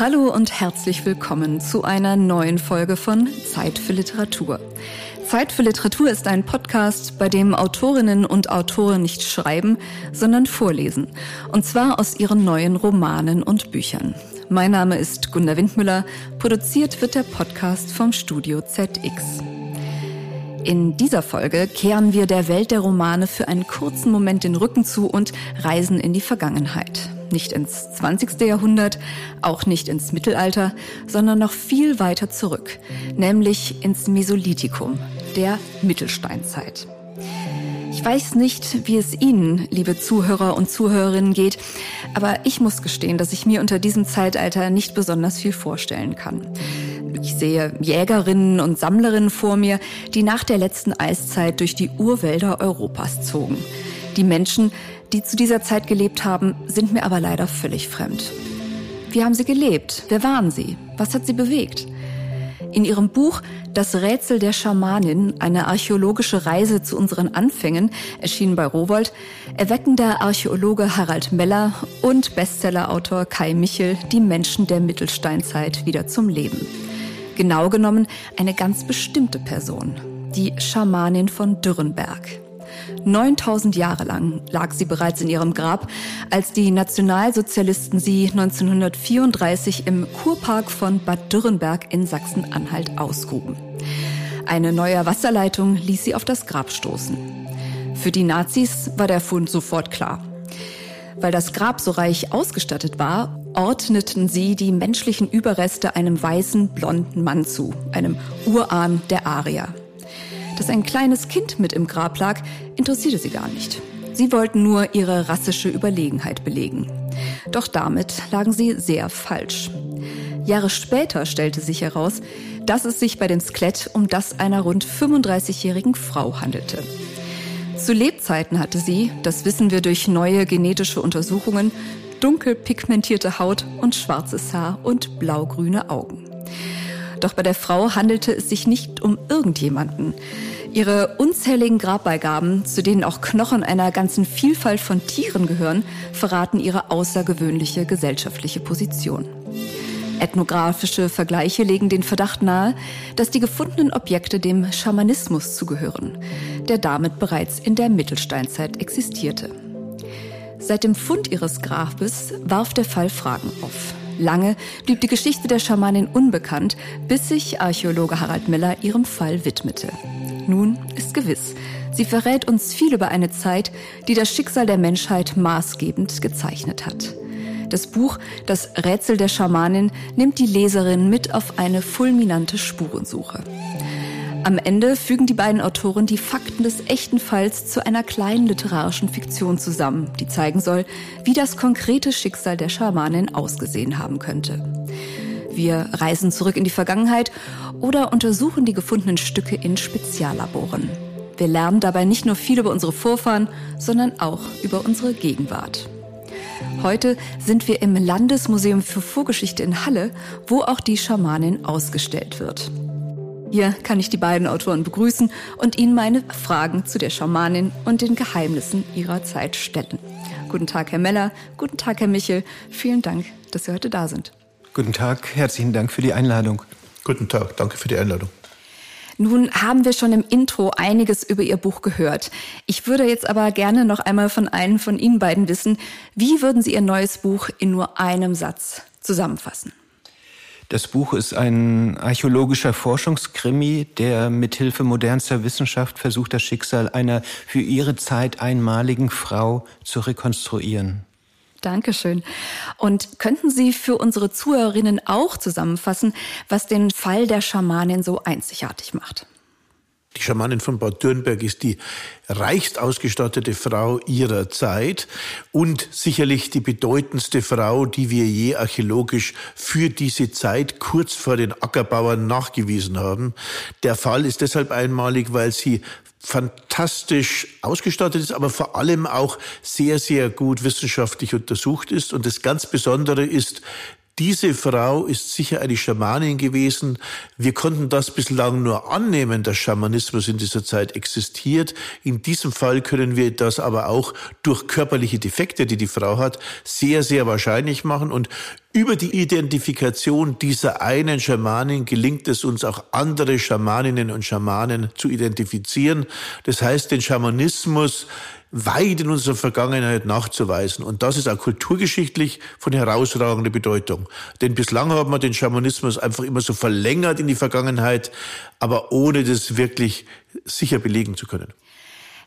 Hallo und herzlich willkommen zu einer neuen Folge von Zeit für Literatur. Zeit für Literatur ist ein Podcast, bei dem Autorinnen und Autoren nicht schreiben, sondern vorlesen. Und zwar aus ihren neuen Romanen und Büchern. Mein Name ist Gunda Windmüller. Produziert wird der Podcast vom Studio ZX. In dieser Folge kehren wir der Welt der Romane für einen kurzen Moment den Rücken zu und reisen in die Vergangenheit. Nicht ins 20. Jahrhundert, auch nicht ins Mittelalter, sondern noch viel weiter zurück, nämlich ins Mesolithikum, der Mittelsteinzeit. Ich weiß nicht, wie es Ihnen, liebe Zuhörer und Zuhörerinnen, geht, aber ich muss gestehen, dass ich mir unter diesem Zeitalter nicht besonders viel vorstellen kann. Ich sehe Jägerinnen und Sammlerinnen vor mir, die nach der letzten Eiszeit durch die Urwälder Europas zogen. Die Menschen, die zu dieser Zeit gelebt haben, sind mir aber leider völlig fremd. Wie haben sie gelebt? Wer waren sie? Was hat sie bewegt? In ihrem Buch Das Rätsel der Schamanin, eine archäologische Reise zu unseren Anfängen, erschienen bei Rowold, erwecken der Archäologe Harald Meller und Bestsellerautor Kai Michel die Menschen der Mittelsteinzeit wieder zum Leben. Genau genommen eine ganz bestimmte Person, die Schamanin von Dürrenberg. 9000 Jahre lang lag sie bereits in ihrem Grab, als die Nationalsozialisten sie 1934 im Kurpark von Bad Dürrenberg in Sachsen-Anhalt ausgruben. Eine neue Wasserleitung ließ sie auf das Grab stoßen. Für die Nazis war der Fund sofort klar. Weil das Grab so reich ausgestattet war, ordneten sie die menschlichen Überreste einem weißen, blonden Mann zu, einem Urahn der Arier. Dass ein kleines Kind mit im Grab lag, interessierte sie gar nicht. Sie wollten nur ihre rassische Überlegenheit belegen. Doch damit lagen sie sehr falsch. Jahre später stellte sich heraus, dass es sich bei dem Skelett um das einer rund 35-jährigen Frau handelte. Zu Lebzeiten hatte sie, das wissen wir durch neue genetische Untersuchungen, dunkel pigmentierte Haut und schwarzes Haar und blaugrüne Augen. Doch bei der Frau handelte es sich nicht um irgendjemanden. Ihre unzähligen Grabbeigaben, zu denen auch Knochen einer ganzen Vielfalt von Tieren gehören, verraten ihre außergewöhnliche gesellschaftliche Position. Ethnografische Vergleiche legen den Verdacht nahe, dass die gefundenen Objekte dem Schamanismus zugehören, der damit bereits in der Mittelsteinzeit existierte. Seit dem Fund ihres Grabes warf der Fall Fragen auf. Lange blieb die Geschichte der Schamanin unbekannt, bis sich Archäologe Harald Miller ihrem Fall widmete. Nun ist gewiss, sie verrät uns viel über eine Zeit, die das Schicksal der Menschheit maßgebend gezeichnet hat. Das Buch Das Rätsel der Schamanin nimmt die Leserin mit auf eine fulminante Spurensuche. Am Ende fügen die beiden Autoren die Fakten des echten Falls zu einer kleinen literarischen Fiktion zusammen, die zeigen soll, wie das konkrete Schicksal der Schamanin ausgesehen haben könnte. Wir reisen zurück in die Vergangenheit oder untersuchen die gefundenen Stücke in Speziallaboren. Wir lernen dabei nicht nur viel über unsere Vorfahren, sondern auch über unsere Gegenwart. Heute sind wir im Landesmuseum für Vorgeschichte in Halle, wo auch die Schamanin ausgestellt wird. Hier kann ich die beiden Autoren begrüßen und ihnen meine Fragen zu der Schamanin und den Geheimnissen ihrer Zeit stellen. Guten Tag, Herr Meller. Guten Tag, Herr Michel. Vielen Dank, dass Sie heute da sind. Guten Tag, herzlichen Dank für die Einladung. Guten Tag, danke für die Einladung. Nun haben wir schon im Intro einiges über Ihr Buch gehört. Ich würde jetzt aber gerne noch einmal von einem von Ihnen beiden wissen, wie würden Sie Ihr neues Buch in nur einem Satz zusammenfassen? Das Buch ist ein archäologischer Forschungskrimi, der mithilfe modernster Wissenschaft versucht, das Schicksal einer für ihre Zeit einmaligen Frau zu rekonstruieren. Dankeschön. Und könnten Sie für unsere Zuhörerinnen auch zusammenfassen, was den Fall der Schamanin so einzigartig macht? Die Schamanin von Bad Dürnberg ist die reichst ausgestattete Frau ihrer Zeit und sicherlich die bedeutendste Frau, die wir je archäologisch für diese Zeit kurz vor den Ackerbauern nachgewiesen haben. Der Fall ist deshalb einmalig, weil sie fantastisch ausgestattet ist, aber vor allem auch sehr, sehr gut wissenschaftlich untersucht ist. Und das ganz Besondere ist, diese Frau ist sicher eine Schamanin gewesen. Wir konnten das bislang nur annehmen, dass Schamanismus in dieser Zeit existiert. In diesem Fall können wir das aber auch durch körperliche Defekte, die die Frau hat, sehr, sehr wahrscheinlich machen und über die Identifikation dieser einen Schamanin gelingt es uns auch andere Schamaninnen und Schamanen zu identifizieren. Das heißt, den Schamanismus weit in unserer Vergangenheit nachzuweisen. Und das ist auch kulturgeschichtlich von herausragender Bedeutung. Denn bislang haben wir den Schamanismus einfach immer so verlängert in die Vergangenheit, aber ohne das wirklich sicher belegen zu können.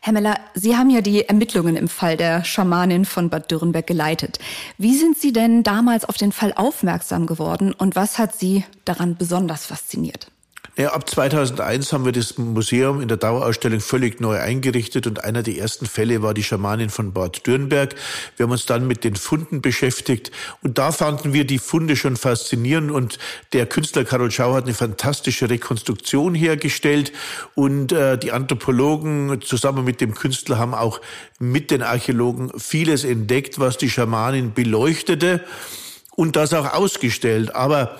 Herr Meller, Sie haben ja die Ermittlungen im Fall der Schamanin von Bad Dürrenberg geleitet. Wie sind Sie denn damals auf den Fall aufmerksam geworden und was hat Sie daran besonders fasziniert? Ja, ab 2001 haben wir das Museum in der Dauerausstellung völlig neu eingerichtet und einer der ersten Fälle war die Schamanin von Bad Dürnberg. Wir haben uns dann mit den Funden beschäftigt und da fanden wir die Funde schon faszinierend und der Künstler Karol Schau hat eine fantastische Rekonstruktion hergestellt und äh, die Anthropologen zusammen mit dem Künstler haben auch mit den Archäologen vieles entdeckt, was die Schamanin beleuchtete und das auch ausgestellt. Aber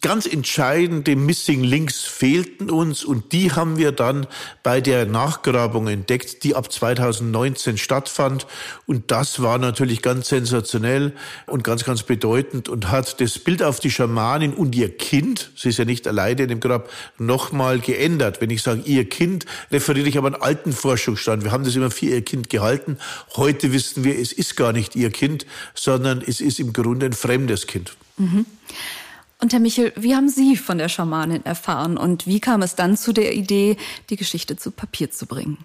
Ganz entscheidende Missing Links fehlten uns und die haben wir dann bei der Nachgrabung entdeckt, die ab 2019 stattfand. Und das war natürlich ganz sensationell und ganz, ganz bedeutend und hat das Bild auf die Schamanin und ihr Kind, sie ist ja nicht alleine in dem Grab, nochmal geändert. Wenn ich sage ihr Kind, referiere ich aber an alten Forschungsstand. Wir haben das immer für ihr Kind gehalten. Heute wissen wir, es ist gar nicht ihr Kind, sondern es ist im Grunde ein fremdes Kind. Mhm. Und Herr Michel, wie haben Sie von der Schamanin erfahren und wie kam es dann zu der Idee, die Geschichte zu Papier zu bringen?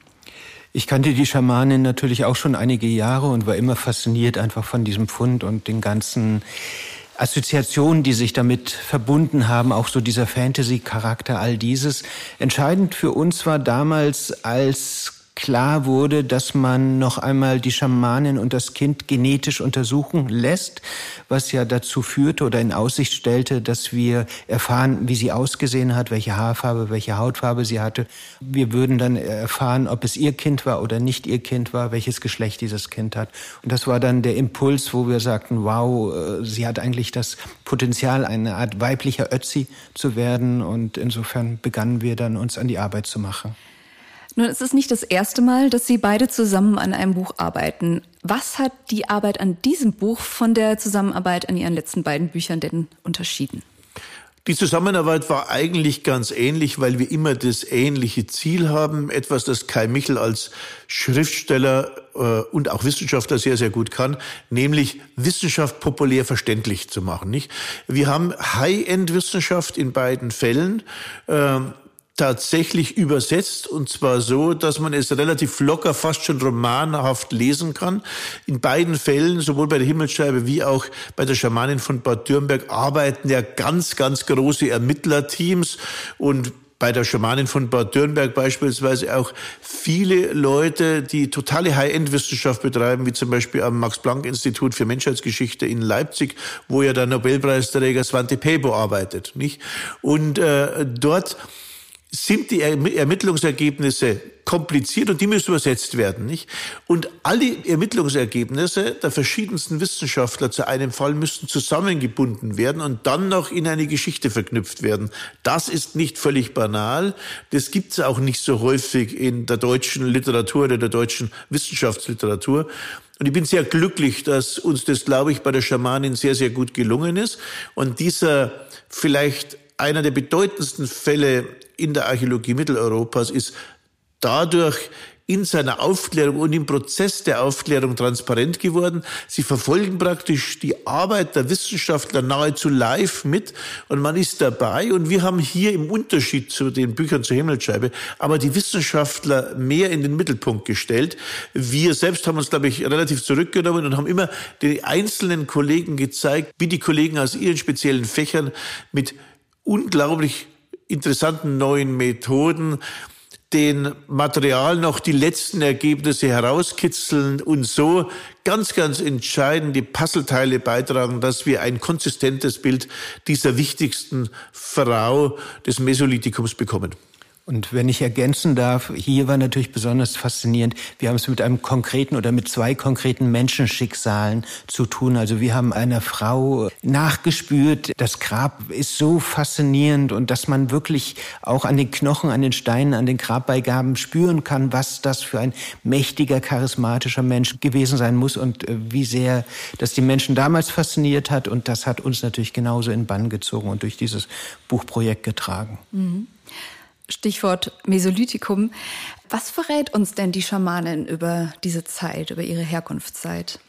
Ich kannte die Schamanin natürlich auch schon einige Jahre und war immer fasziniert einfach von diesem Fund und den ganzen Assoziationen, die sich damit verbunden haben, auch so dieser Fantasy-Charakter, all dieses. Entscheidend für uns war damals, als klar wurde, dass man noch einmal die Schamanin und das Kind genetisch untersuchen lässt, was ja dazu führte oder in Aussicht stellte, dass wir erfahren, wie sie ausgesehen hat, welche Haarfarbe, welche Hautfarbe sie hatte. Wir würden dann erfahren, ob es ihr Kind war oder nicht ihr Kind war, welches Geschlecht dieses Kind hat. Und das war dann der Impuls, wo wir sagten, wow, äh, sie hat eigentlich das Potenzial, eine Art weiblicher Ötzi zu werden. Und insofern begannen wir dann uns an die Arbeit zu machen. Nun, es ist nicht das erste Mal, dass Sie beide zusammen an einem Buch arbeiten. Was hat die Arbeit an diesem Buch von der Zusammenarbeit an Ihren letzten beiden Büchern denn unterschieden? Die Zusammenarbeit war eigentlich ganz ähnlich, weil wir immer das ähnliche Ziel haben, etwas, das Kai Michel als Schriftsteller äh, und auch Wissenschaftler sehr, sehr gut kann, nämlich Wissenschaft populär verständlich zu machen. Nicht? Wir haben High-End-Wissenschaft in beiden Fällen. Tatsächlich übersetzt und zwar so, dass man es relativ locker, fast schon romanhaft lesen kann. In beiden Fällen, sowohl bei der Himmelsscheibe wie auch bei der Schamanin von Bad Dürnberg, arbeiten ja ganz, ganz große Ermittlerteams und bei der Schamanin von Bad Dürnberg beispielsweise auch viele Leute, die totale High-End-Wissenschaft betreiben, wie zum Beispiel am Max-Planck-Institut für Menschheitsgeschichte in Leipzig, wo ja der Nobelpreisträger Svante Pebo arbeitet, nicht? Und äh, dort sind die Ermittlungsergebnisse kompliziert und die müssen übersetzt werden, nicht? Und alle Ermittlungsergebnisse der verschiedensten Wissenschaftler zu einem Fall müssten zusammengebunden werden und dann noch in eine Geschichte verknüpft werden. Das ist nicht völlig banal. Das gibt es auch nicht so häufig in der deutschen Literatur oder der deutschen Wissenschaftsliteratur. Und ich bin sehr glücklich, dass uns das, glaube ich, bei der Schamanin sehr, sehr gut gelungen ist. Und dieser vielleicht einer der bedeutendsten Fälle in der Archäologie Mitteleuropas ist dadurch in seiner Aufklärung und im Prozess der Aufklärung transparent geworden. Sie verfolgen praktisch die Arbeit der Wissenschaftler nahezu live mit und man ist dabei. Und wir haben hier im Unterschied zu den Büchern zur Himmelsscheibe aber die Wissenschaftler mehr in den Mittelpunkt gestellt. Wir selbst haben uns, glaube ich, relativ zurückgenommen und haben immer den einzelnen Kollegen gezeigt, wie die Kollegen aus ihren speziellen Fächern mit unglaublich interessanten neuen Methoden den Material noch die letzten Ergebnisse herauskitzeln und so ganz, ganz entscheidend die Puzzleteile beitragen, dass wir ein konsistentes Bild dieser wichtigsten Frau des Mesolithikums bekommen. Und wenn ich ergänzen darf, hier war natürlich besonders faszinierend, wir haben es mit einem konkreten oder mit zwei konkreten Menschenschicksalen zu tun. Also wir haben einer Frau nachgespürt, das Grab ist so faszinierend und dass man wirklich auch an den Knochen, an den Steinen, an den Grabbeigaben spüren kann, was das für ein mächtiger, charismatischer Mensch gewesen sein muss und äh, wie sehr das die Menschen damals fasziniert hat. Und das hat uns natürlich genauso in Bann gezogen und durch dieses Buchprojekt getragen. Mhm. Stichwort Mesolithikum. Was verrät uns denn die Schamanin über diese Zeit, über ihre Herkunftszeit?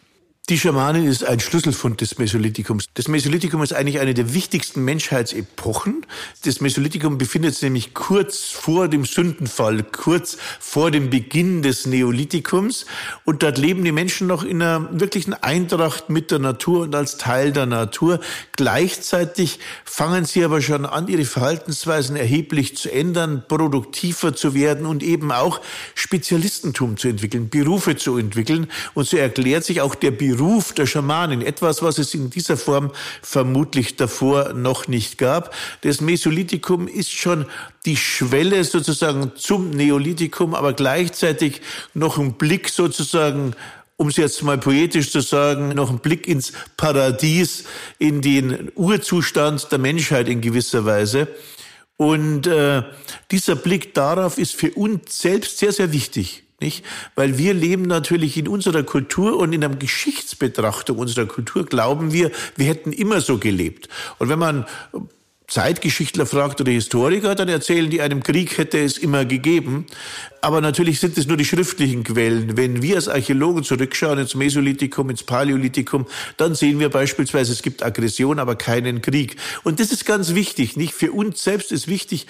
Die Schamanin ist ein Schlüsselfund des Mesolithikums. Das Mesolithikum ist eigentlich eine der wichtigsten Menschheitsepochen. Das Mesolithikum befindet sich nämlich kurz vor dem Sündenfall, kurz vor dem Beginn des Neolithikums. Und dort leben die Menschen noch in einer wirklichen Eintracht mit der Natur und als Teil der Natur. Gleichzeitig fangen sie aber schon an, ihre Verhaltensweisen erheblich zu ändern, produktiver zu werden und eben auch Spezialistentum zu entwickeln, Berufe zu entwickeln. Und so erklärt sich auch der Beruf Beruf der Schamanin, etwas, was es in dieser Form vermutlich davor noch nicht gab. Das Mesolithikum ist schon die Schwelle sozusagen zum Neolithikum, aber gleichzeitig noch ein Blick sozusagen um es jetzt mal poetisch zu sagen, noch ein Blick ins Paradies, in den Urzustand der Menschheit in gewisser Weise. Und äh, dieser Blick darauf ist für uns selbst sehr, sehr wichtig. Nicht? Weil wir leben natürlich in unserer Kultur und in der Geschichtsbetrachtung unserer Kultur glauben wir, wir hätten immer so gelebt. Und wenn man Zeitgeschichtler fragt oder Historiker, dann erzählen die, einem Krieg hätte es immer gegeben. Aber natürlich sind es nur die schriftlichen Quellen. Wenn wir als Archäologen zurückschauen ins Mesolithikum, ins Paläolithikum, dann sehen wir beispielsweise, es gibt Aggression, aber keinen Krieg. Und das ist ganz wichtig, nicht? Für uns selbst ist wichtig,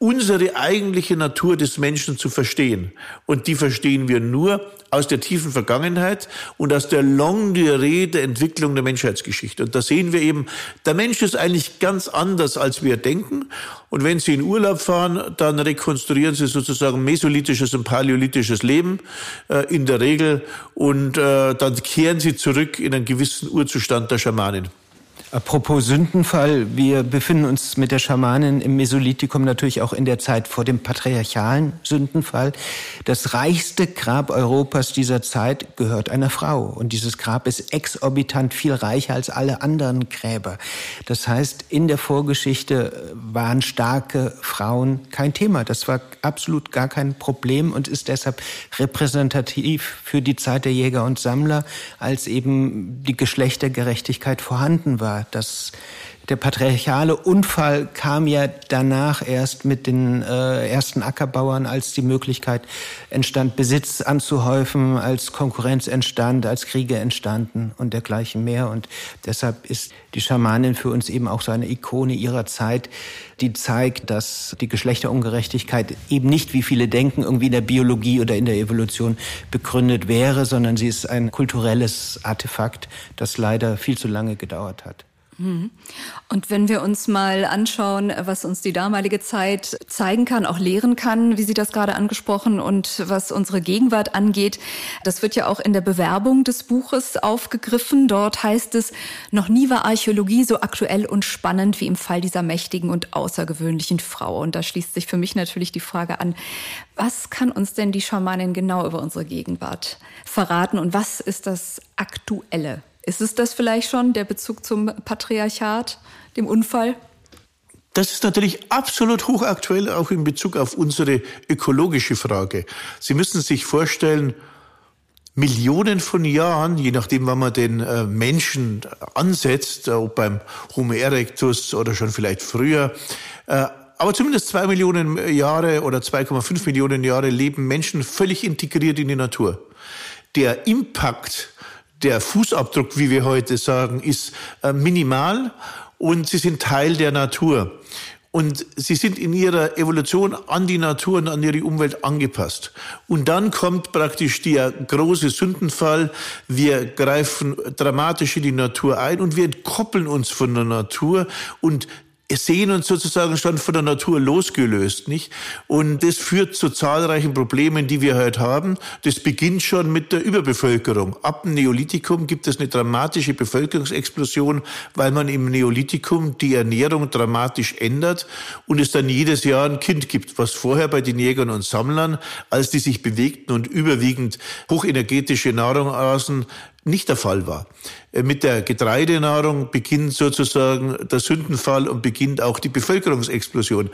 unsere eigentliche Natur des Menschen zu verstehen. Und die verstehen wir nur aus der tiefen Vergangenheit und aus der Longue Durée der Entwicklung der Menschheitsgeschichte. Und da sehen wir eben, der Mensch ist eigentlich ganz anders, als wir denken. Und wenn Sie in Urlaub fahren, dann rekonstruieren Sie sozusagen mesolithisches und paläolithisches Leben äh, in der Regel und äh, dann kehren Sie zurück in einen gewissen Urzustand der Schamanin. Apropos Sündenfall, wir befinden uns mit der Schamanin im Mesolithikum natürlich auch in der Zeit vor dem patriarchalen Sündenfall. Das reichste Grab Europas dieser Zeit gehört einer Frau. Und dieses Grab ist exorbitant viel reicher als alle anderen Gräber. Das heißt, in der Vorgeschichte waren starke Frauen kein Thema. Das war absolut gar kein Problem und ist deshalb repräsentativ für die Zeit der Jäger und Sammler, als eben die Geschlechtergerechtigkeit vorhanden war. Das, der patriarchale Unfall kam ja danach erst mit den äh, ersten Ackerbauern, als die Möglichkeit entstand, Besitz anzuhäufen, als Konkurrenz entstand, als Kriege entstanden und dergleichen mehr. Und deshalb ist die Schamanin für uns eben auch so eine Ikone ihrer Zeit, die zeigt, dass die Geschlechterungerechtigkeit eben nicht, wie viele denken, irgendwie in der Biologie oder in der Evolution begründet wäre, sondern sie ist ein kulturelles Artefakt, das leider viel zu lange gedauert hat. Mhm. Und wenn wir uns mal anschauen, was uns die damalige Zeit zeigen kann, auch lehren kann, wie Sie das gerade angesprochen und was unsere Gegenwart angeht, das wird ja auch in der Bewerbung des Buches aufgegriffen. Dort heißt es, noch nie war Archäologie so aktuell und spannend wie im Fall dieser mächtigen und außergewöhnlichen Frau. Und da schließt sich für mich natürlich die Frage an, was kann uns denn die Schamanin genau über unsere Gegenwart verraten und was ist das Aktuelle? Ist es das vielleicht schon, der Bezug zum Patriarchat, dem Unfall? Das ist natürlich absolut hochaktuell, auch in Bezug auf unsere ökologische Frage. Sie müssen sich vorstellen, Millionen von Jahren, je nachdem, wann man den äh, Menschen ansetzt, äh, ob beim Homo erectus oder schon vielleicht früher, äh, aber zumindest zwei Millionen Jahre oder 2,5 Millionen Jahre leben Menschen völlig integriert in die Natur. Der Impact der Fußabdruck, wie wir heute sagen, ist äh, minimal und sie sind Teil der Natur. Und sie sind in ihrer Evolution an die Natur und an ihre Umwelt angepasst. Und dann kommt praktisch der große Sündenfall. Wir greifen dramatisch in die Natur ein und wir entkoppeln uns von der Natur und sehen uns sozusagen schon von der Natur losgelöst, nicht? Und das führt zu zahlreichen Problemen, die wir heute haben. Das beginnt schon mit der Überbevölkerung. Ab dem Neolithikum gibt es eine dramatische Bevölkerungsexplosion, weil man im Neolithikum die Ernährung dramatisch ändert und es dann jedes Jahr ein Kind gibt, was vorher bei den Jägern und Sammlern, als die sich bewegten und überwiegend hochenergetische Nahrung aßen, nicht der Fall war. Äh, mit der Getreidenahrung beginnt sozusagen der Sündenfall und beginnt auch die Bevölkerungsexplosion.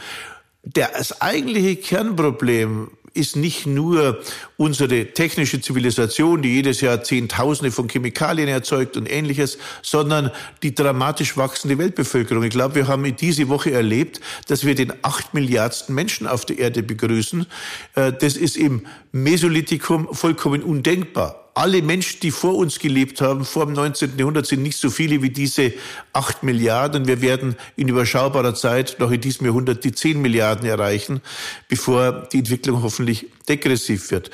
Das eigentliche Kernproblem ist nicht nur unsere technische Zivilisation, die jedes Jahr Zehntausende von Chemikalien erzeugt und ähnliches, sondern die dramatisch wachsende Weltbevölkerung. Ich glaube, wir haben diese Woche erlebt, dass wir den acht Milliardsten Menschen auf der Erde begrüßen. Äh, das ist im Mesolithikum vollkommen undenkbar alle Menschen, die vor uns gelebt haben, vor dem 19. Jahrhundert, sind nicht so viele wie diese acht Milliarden. Wir werden in überschaubarer Zeit noch in diesem Jahrhundert die zehn Milliarden erreichen, bevor die Entwicklung hoffentlich degressiv wird.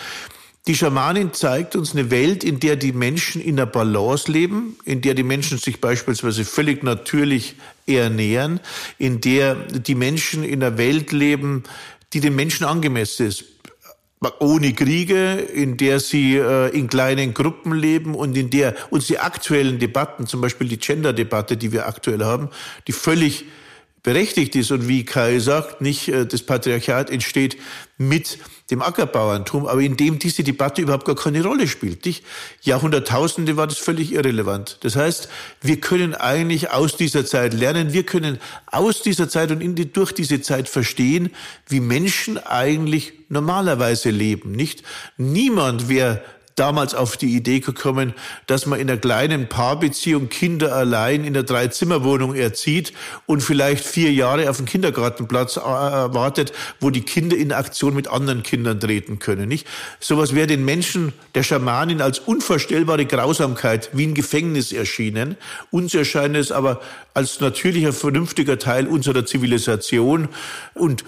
Die Schamanin zeigt uns eine Welt, in der die Menschen in der Balance leben, in der die Menschen sich beispielsweise völlig natürlich ernähren, in der die Menschen in einer Welt leben, die den Menschen angemessen ist ohne Kriege, in der sie äh, in kleinen Gruppen leben und in der uns die aktuellen Debatten, zum Beispiel die Gender-Debatte, die wir aktuell haben, die völlig berechtigt ist und wie Kai sagt, nicht äh, das Patriarchat entsteht mit dem Ackerbauerntum, aber in dem diese Debatte überhaupt gar keine Rolle spielt. Nicht? Jahrhunderttausende war das völlig irrelevant. Das heißt, wir können eigentlich aus dieser Zeit lernen, wir können aus dieser Zeit und die, durch diese Zeit verstehen, wie Menschen eigentlich normalerweise leben. Nicht? Niemand wäre damals auf die Idee gekommen, dass man in einer kleinen Paarbeziehung Kinder allein in der Dreizimmerwohnung erzieht und vielleicht vier Jahre auf dem Kindergartenplatz äh, wartet, wo die Kinder in Aktion mit anderen Kindern treten können. Nicht? Sowas wäre den Menschen der Schamanin als unvorstellbare Grausamkeit wie ein Gefängnis erschienen. Uns erscheint es aber als natürlicher, vernünftiger Teil unserer Zivilisation und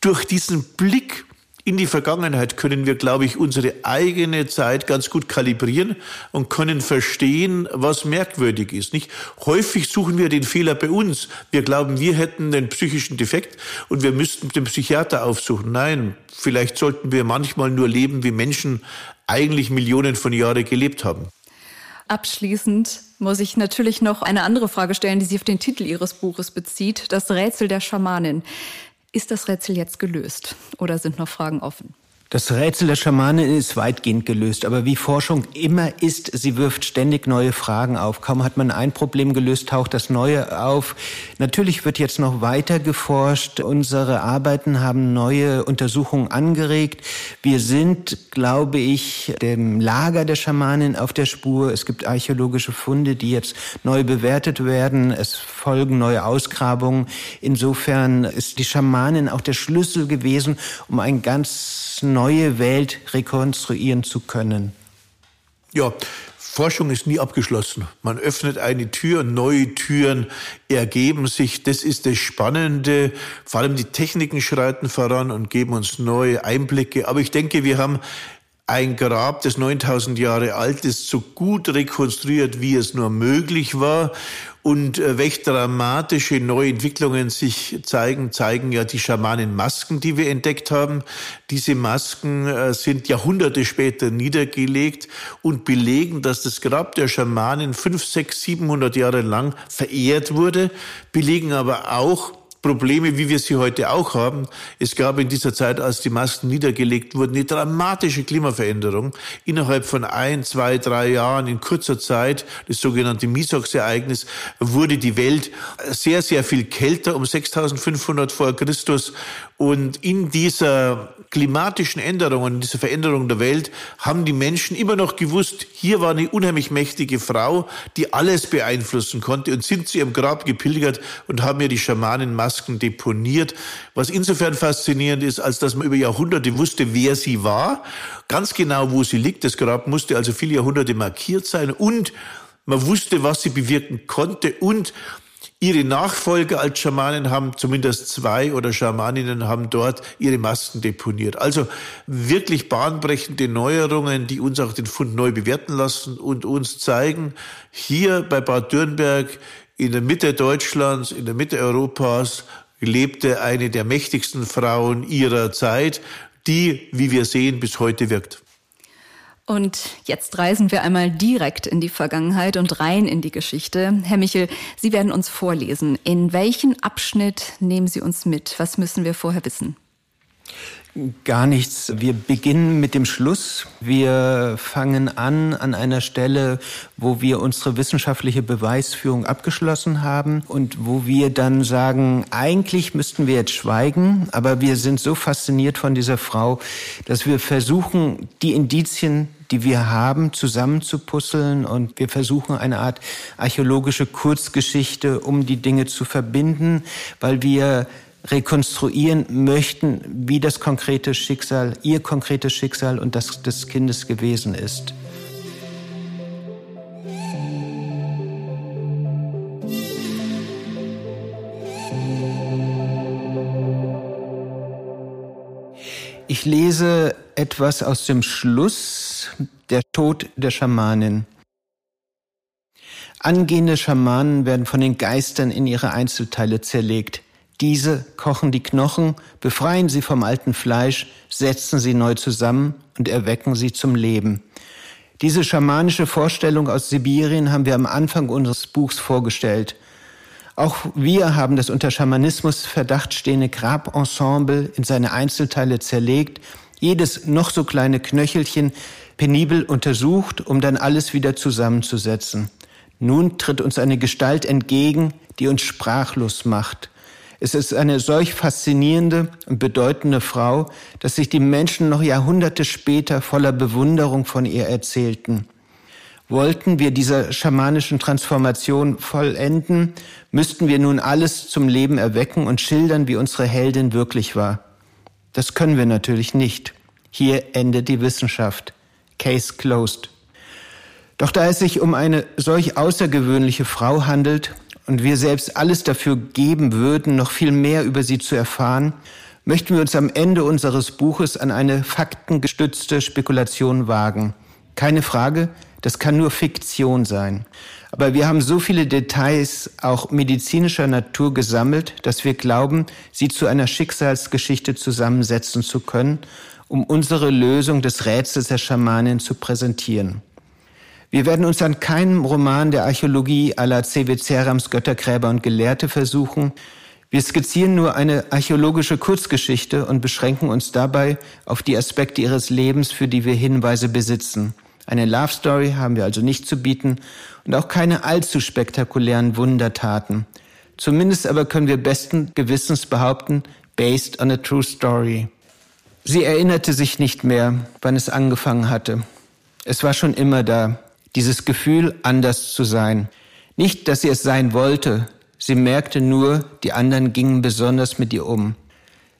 durch diesen Blick in die Vergangenheit können wir, glaube ich, unsere eigene Zeit ganz gut kalibrieren und können verstehen, was merkwürdig ist. Nicht häufig suchen wir den Fehler bei uns. Wir glauben, wir hätten den psychischen Defekt und wir müssten den Psychiater aufsuchen. Nein, vielleicht sollten wir manchmal nur leben, wie Menschen eigentlich Millionen von Jahren gelebt haben. Abschließend muss ich natürlich noch eine andere Frage stellen, die sich auf den Titel Ihres Buches bezieht, das Rätsel der Schamanin. Ist das Rätsel jetzt gelöst oder sind noch Fragen offen? Das Rätsel der Schamanin ist weitgehend gelöst, aber wie Forschung immer ist, sie wirft ständig neue Fragen auf. Kaum hat man ein Problem gelöst, taucht das neue auf. Natürlich wird jetzt noch weiter geforscht. Unsere Arbeiten haben neue Untersuchungen angeregt. Wir sind, glaube ich, dem Lager der Schamanin auf der Spur. Es gibt archäologische Funde, die jetzt neu bewertet werden. Es folgen neue Ausgrabungen. Insofern ist die Schamanin auch der Schlüssel gewesen, um ein ganz neue Welt rekonstruieren zu können? Ja, Forschung ist nie abgeschlossen. Man öffnet eine Tür neue Türen ergeben sich. Das ist das Spannende. Vor allem die Techniken schreiten voran und geben uns neue Einblicke. Aber ich denke, wir haben ein Grab, das 9000 Jahre alt ist, so gut rekonstruiert, wie es nur möglich war. Und äh, welche dramatische Neuentwicklungen sich zeigen, zeigen ja die Schamanenmasken, die wir entdeckt haben. Diese Masken äh, sind Jahrhunderte später niedergelegt und belegen, dass das Grab der Schamanen fünf, sechs, siebenhundert Jahre lang verehrt wurde, belegen aber auch, Probleme, wie wir sie heute auch haben. Es gab in dieser Zeit, als die Masken niedergelegt wurden, eine dramatische Klimaveränderung. Innerhalb von ein, zwei, drei Jahren in kurzer Zeit, das sogenannte Misox-Ereignis, wurde die Welt sehr, sehr viel kälter um 6500 vor Christus. Und in dieser klimatischen Änderung und dieser Veränderung der Welt haben die Menschen immer noch gewusst, hier war eine unheimlich mächtige Frau, die alles beeinflussen konnte und sind zu ihrem Grab gepilgert und haben ihr die Schamanenmasken deponiert, was insofern faszinierend ist, als dass man über Jahrhunderte wusste, wer sie war, ganz genau, wo sie liegt. Das Grab musste also viele Jahrhunderte markiert sein und man wusste, was sie bewirken konnte und Ihre Nachfolger als Schamanen haben, zumindest zwei oder Schamaninnen haben dort ihre Masken deponiert. Also wirklich bahnbrechende Neuerungen, die uns auch den Fund neu bewerten lassen und uns zeigen, hier bei Bad Dürnberg in der Mitte Deutschlands, in der Mitte Europas lebte eine der mächtigsten Frauen ihrer Zeit, die, wie wir sehen, bis heute wirkt. Und jetzt reisen wir einmal direkt in die Vergangenheit und rein in die Geschichte. Herr Michel, Sie werden uns vorlesen. In welchen Abschnitt nehmen Sie uns mit? Was müssen wir vorher wissen? Gar nichts. Wir beginnen mit dem Schluss. Wir fangen an an einer Stelle, wo wir unsere wissenschaftliche Beweisführung abgeschlossen haben und wo wir dann sagen, eigentlich müssten wir jetzt schweigen, aber wir sind so fasziniert von dieser Frau, dass wir versuchen, die Indizien, die wir haben, zusammenzupuzzeln und wir versuchen eine Art archäologische Kurzgeschichte, um die Dinge zu verbinden, weil wir rekonstruieren möchten, wie das konkrete Schicksal, ihr konkretes Schicksal und das des Kindes gewesen ist. Ich lese etwas aus dem Schluss, der Tod der Schamanin. Angehende Schamanen werden von den Geistern in ihre Einzelteile zerlegt. Diese kochen die Knochen, befreien sie vom alten Fleisch, setzen sie neu zusammen und erwecken sie zum Leben. Diese schamanische Vorstellung aus Sibirien haben wir am Anfang unseres Buchs vorgestellt. Auch wir haben das unter Schamanismus Verdacht stehende Grabensemble in seine Einzelteile zerlegt, jedes noch so kleine Knöchelchen penibel untersucht, um dann alles wieder zusammenzusetzen. Nun tritt uns eine Gestalt entgegen, die uns sprachlos macht. Es ist eine solch faszinierende und bedeutende Frau, dass sich die Menschen noch Jahrhunderte später voller Bewunderung von ihr erzählten. Wollten wir dieser schamanischen Transformation vollenden, müssten wir nun alles zum Leben erwecken und schildern, wie unsere Heldin wirklich war. Das können wir natürlich nicht. Hier endet die Wissenschaft. Case closed. Doch da es sich um eine solch außergewöhnliche Frau handelt und wir selbst alles dafür geben würden, noch viel mehr über sie zu erfahren, möchten wir uns am Ende unseres Buches an eine faktengestützte Spekulation wagen. Keine Frage, das kann nur Fiktion sein. Aber wir haben so viele Details auch medizinischer Natur gesammelt, dass wir glauben, sie zu einer Schicksalsgeschichte zusammensetzen zu können, um unsere Lösung des Rätsels der Schamanin zu präsentieren. Wir werden uns an keinem Roman der Archäologie aller C.W. Cerams Göttergräber und Gelehrte versuchen. Wir skizzieren nur eine archäologische Kurzgeschichte und beschränken uns dabei auf die Aspekte ihres Lebens, für die wir Hinweise besitzen. Eine Love Story haben wir also nicht zu bieten und auch keine allzu spektakulären Wundertaten. Zumindest aber können wir besten Gewissens behaupten, based on a true story. Sie erinnerte sich nicht mehr, wann es angefangen hatte. Es war schon immer da, dieses Gefühl, anders zu sein. Nicht, dass sie es sein wollte, sie merkte nur, die anderen gingen besonders mit ihr um.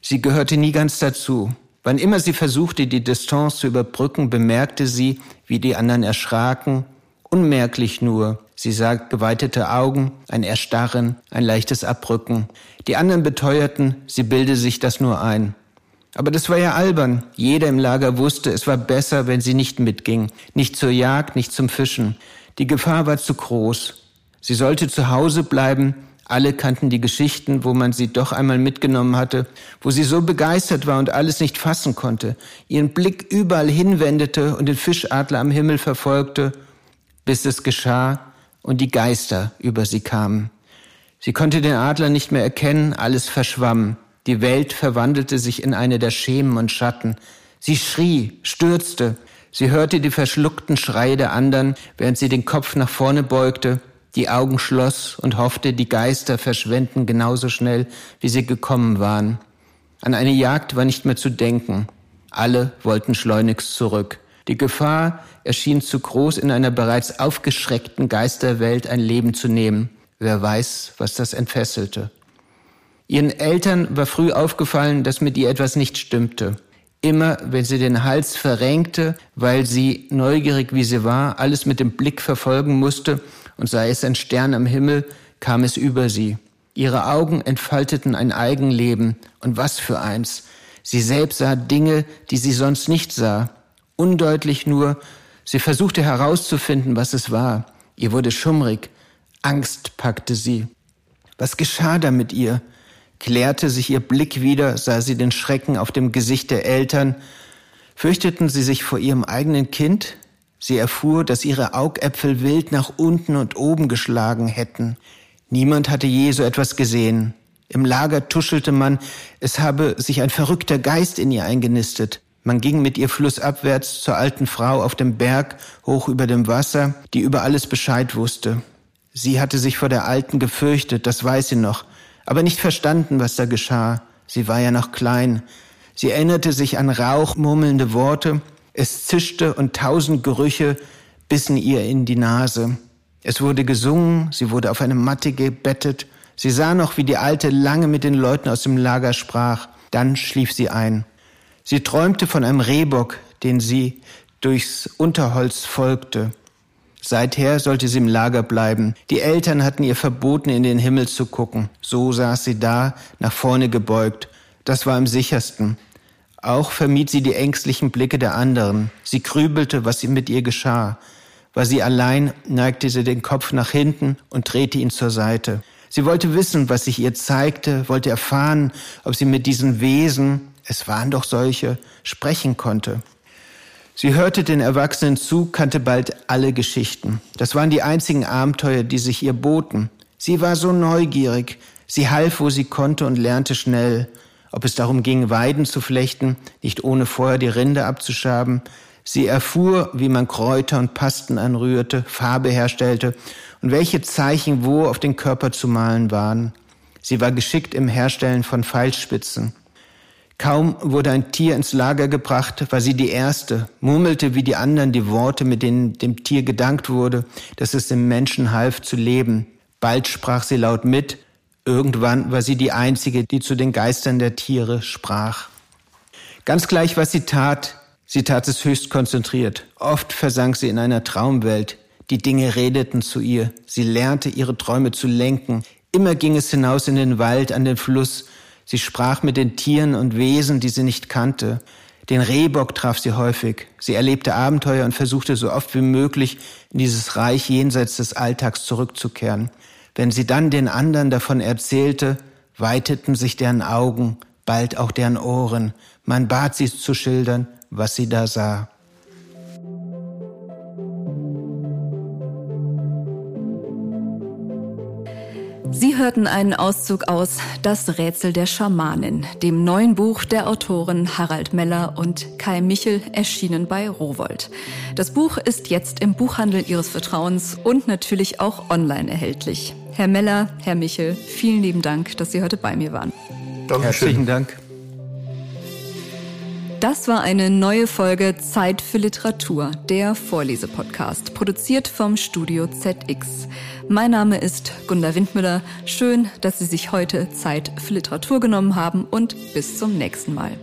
Sie gehörte nie ganz dazu. Wann immer sie versuchte, die Distanz zu überbrücken, bemerkte sie, wie die anderen erschraken, unmerklich nur. Sie sah geweitete Augen, ein Erstarren, ein leichtes Abrücken. Die anderen beteuerten, sie bilde sich das nur ein. Aber das war ja albern. Jeder im Lager wusste, es war besser, wenn sie nicht mitging. Nicht zur Jagd, nicht zum Fischen. Die Gefahr war zu groß. Sie sollte zu Hause bleiben. Alle kannten die Geschichten, wo man sie doch einmal mitgenommen hatte, wo sie so begeistert war und alles nicht fassen konnte, ihren Blick überall hinwendete und den Fischadler am Himmel verfolgte, bis es geschah und die Geister über sie kamen. Sie konnte den Adler nicht mehr erkennen, alles verschwamm. Die Welt verwandelte sich in eine der Schemen und Schatten. Sie schrie, stürzte. Sie hörte die verschluckten Schreie der anderen, während sie den Kopf nach vorne beugte, die Augen schloss und hoffte, die Geister verschwenden genauso schnell, wie sie gekommen waren. An eine Jagd war nicht mehr zu denken. Alle wollten schleunigst zurück. Die Gefahr erschien zu groß, in einer bereits aufgeschreckten Geisterwelt ein Leben zu nehmen. Wer weiß, was das entfesselte. Ihren Eltern war früh aufgefallen, dass mit ihr etwas nicht stimmte. Immer, wenn sie den Hals verrenkte, weil sie, neugierig wie sie war, alles mit dem Blick verfolgen musste, und sei es ein Stern am Himmel, kam es über sie. Ihre Augen entfalteten ein Eigenleben, und was für eins. Sie selbst sah Dinge, die sie sonst nicht sah. Undeutlich nur, sie versuchte herauszufinden, was es war. Ihr wurde schummrig. Angst packte sie. Was geschah da mit ihr? Klärte sich ihr Blick wieder, sah sie den Schrecken auf dem Gesicht der Eltern. Fürchteten sie sich vor ihrem eigenen Kind? Sie erfuhr, dass ihre Augäpfel wild nach unten und oben geschlagen hätten. Niemand hatte je so etwas gesehen. Im Lager tuschelte man, es habe sich ein verrückter Geist in ihr eingenistet. Man ging mit ihr flussabwärts zur alten Frau auf dem Berg, hoch über dem Wasser, die über alles Bescheid wusste. Sie hatte sich vor der Alten gefürchtet, das weiß sie noch, aber nicht verstanden, was da geschah. Sie war ja noch klein. Sie erinnerte sich an rauchmurmelnde Worte, es zischte und tausend Gerüche bissen ihr in die Nase. Es wurde gesungen, sie wurde auf eine Matte gebettet, sie sah noch, wie die Alte lange mit den Leuten aus dem Lager sprach, dann schlief sie ein. Sie träumte von einem Rehbock, den sie durchs Unterholz folgte. Seither sollte sie im Lager bleiben. Die Eltern hatten ihr verboten, in den Himmel zu gucken. So saß sie da, nach vorne gebeugt. Das war am sichersten. Auch vermied sie die ängstlichen Blicke der anderen. Sie grübelte, was mit ihr geschah. War sie allein, neigte sie den Kopf nach hinten und drehte ihn zur Seite. Sie wollte wissen, was sich ihr zeigte, wollte erfahren, ob sie mit diesen Wesen, es waren doch solche, sprechen konnte. Sie hörte den Erwachsenen zu, kannte bald alle Geschichten. Das waren die einzigen Abenteuer, die sich ihr boten. Sie war so neugierig, sie half, wo sie konnte und lernte schnell. Ob es darum ging, Weiden zu flechten, nicht ohne vorher die Rinde abzuschaben. Sie erfuhr, wie man Kräuter und Pasten anrührte, Farbe herstellte und welche Zeichen wo auf den Körper zu malen waren. Sie war geschickt im Herstellen von Pfeilspitzen. Kaum wurde ein Tier ins Lager gebracht, war sie die Erste, murmelte wie die anderen die Worte, mit denen dem Tier gedankt wurde, dass es dem Menschen half zu leben. Bald sprach sie laut mit, irgendwann war sie die Einzige, die zu den Geistern der Tiere sprach. Ganz gleich, was sie tat, sie tat es höchst konzentriert. Oft versank sie in einer Traumwelt. Die Dinge redeten zu ihr. Sie lernte ihre Träume zu lenken. Immer ging es hinaus in den Wald, an den Fluss, Sie sprach mit den Tieren und Wesen, die sie nicht kannte. Den Rehbock traf sie häufig. Sie erlebte Abenteuer und versuchte so oft wie möglich in dieses Reich jenseits des Alltags zurückzukehren. Wenn sie dann den anderen davon erzählte, weiteten sich deren Augen, bald auch deren Ohren. Man bat sie zu schildern, was sie da sah. Sie hörten einen Auszug aus Das Rätsel der Schamanin, dem neuen Buch der Autoren Harald Meller und Kai Michel, erschienen bei Rowold. Das Buch ist jetzt im Buchhandel Ihres Vertrauens und natürlich auch online erhältlich. Herr Meller, Herr Michel, vielen lieben Dank, dass Sie heute bei mir waren. Dankeschön. Herzlichen Dank. Das war eine neue Folge Zeit für Literatur, der Vorlesepodcast, produziert vom Studio ZX. Mein Name ist Gunda Windmüller. Schön, dass Sie sich heute Zeit für Literatur genommen haben und bis zum nächsten Mal.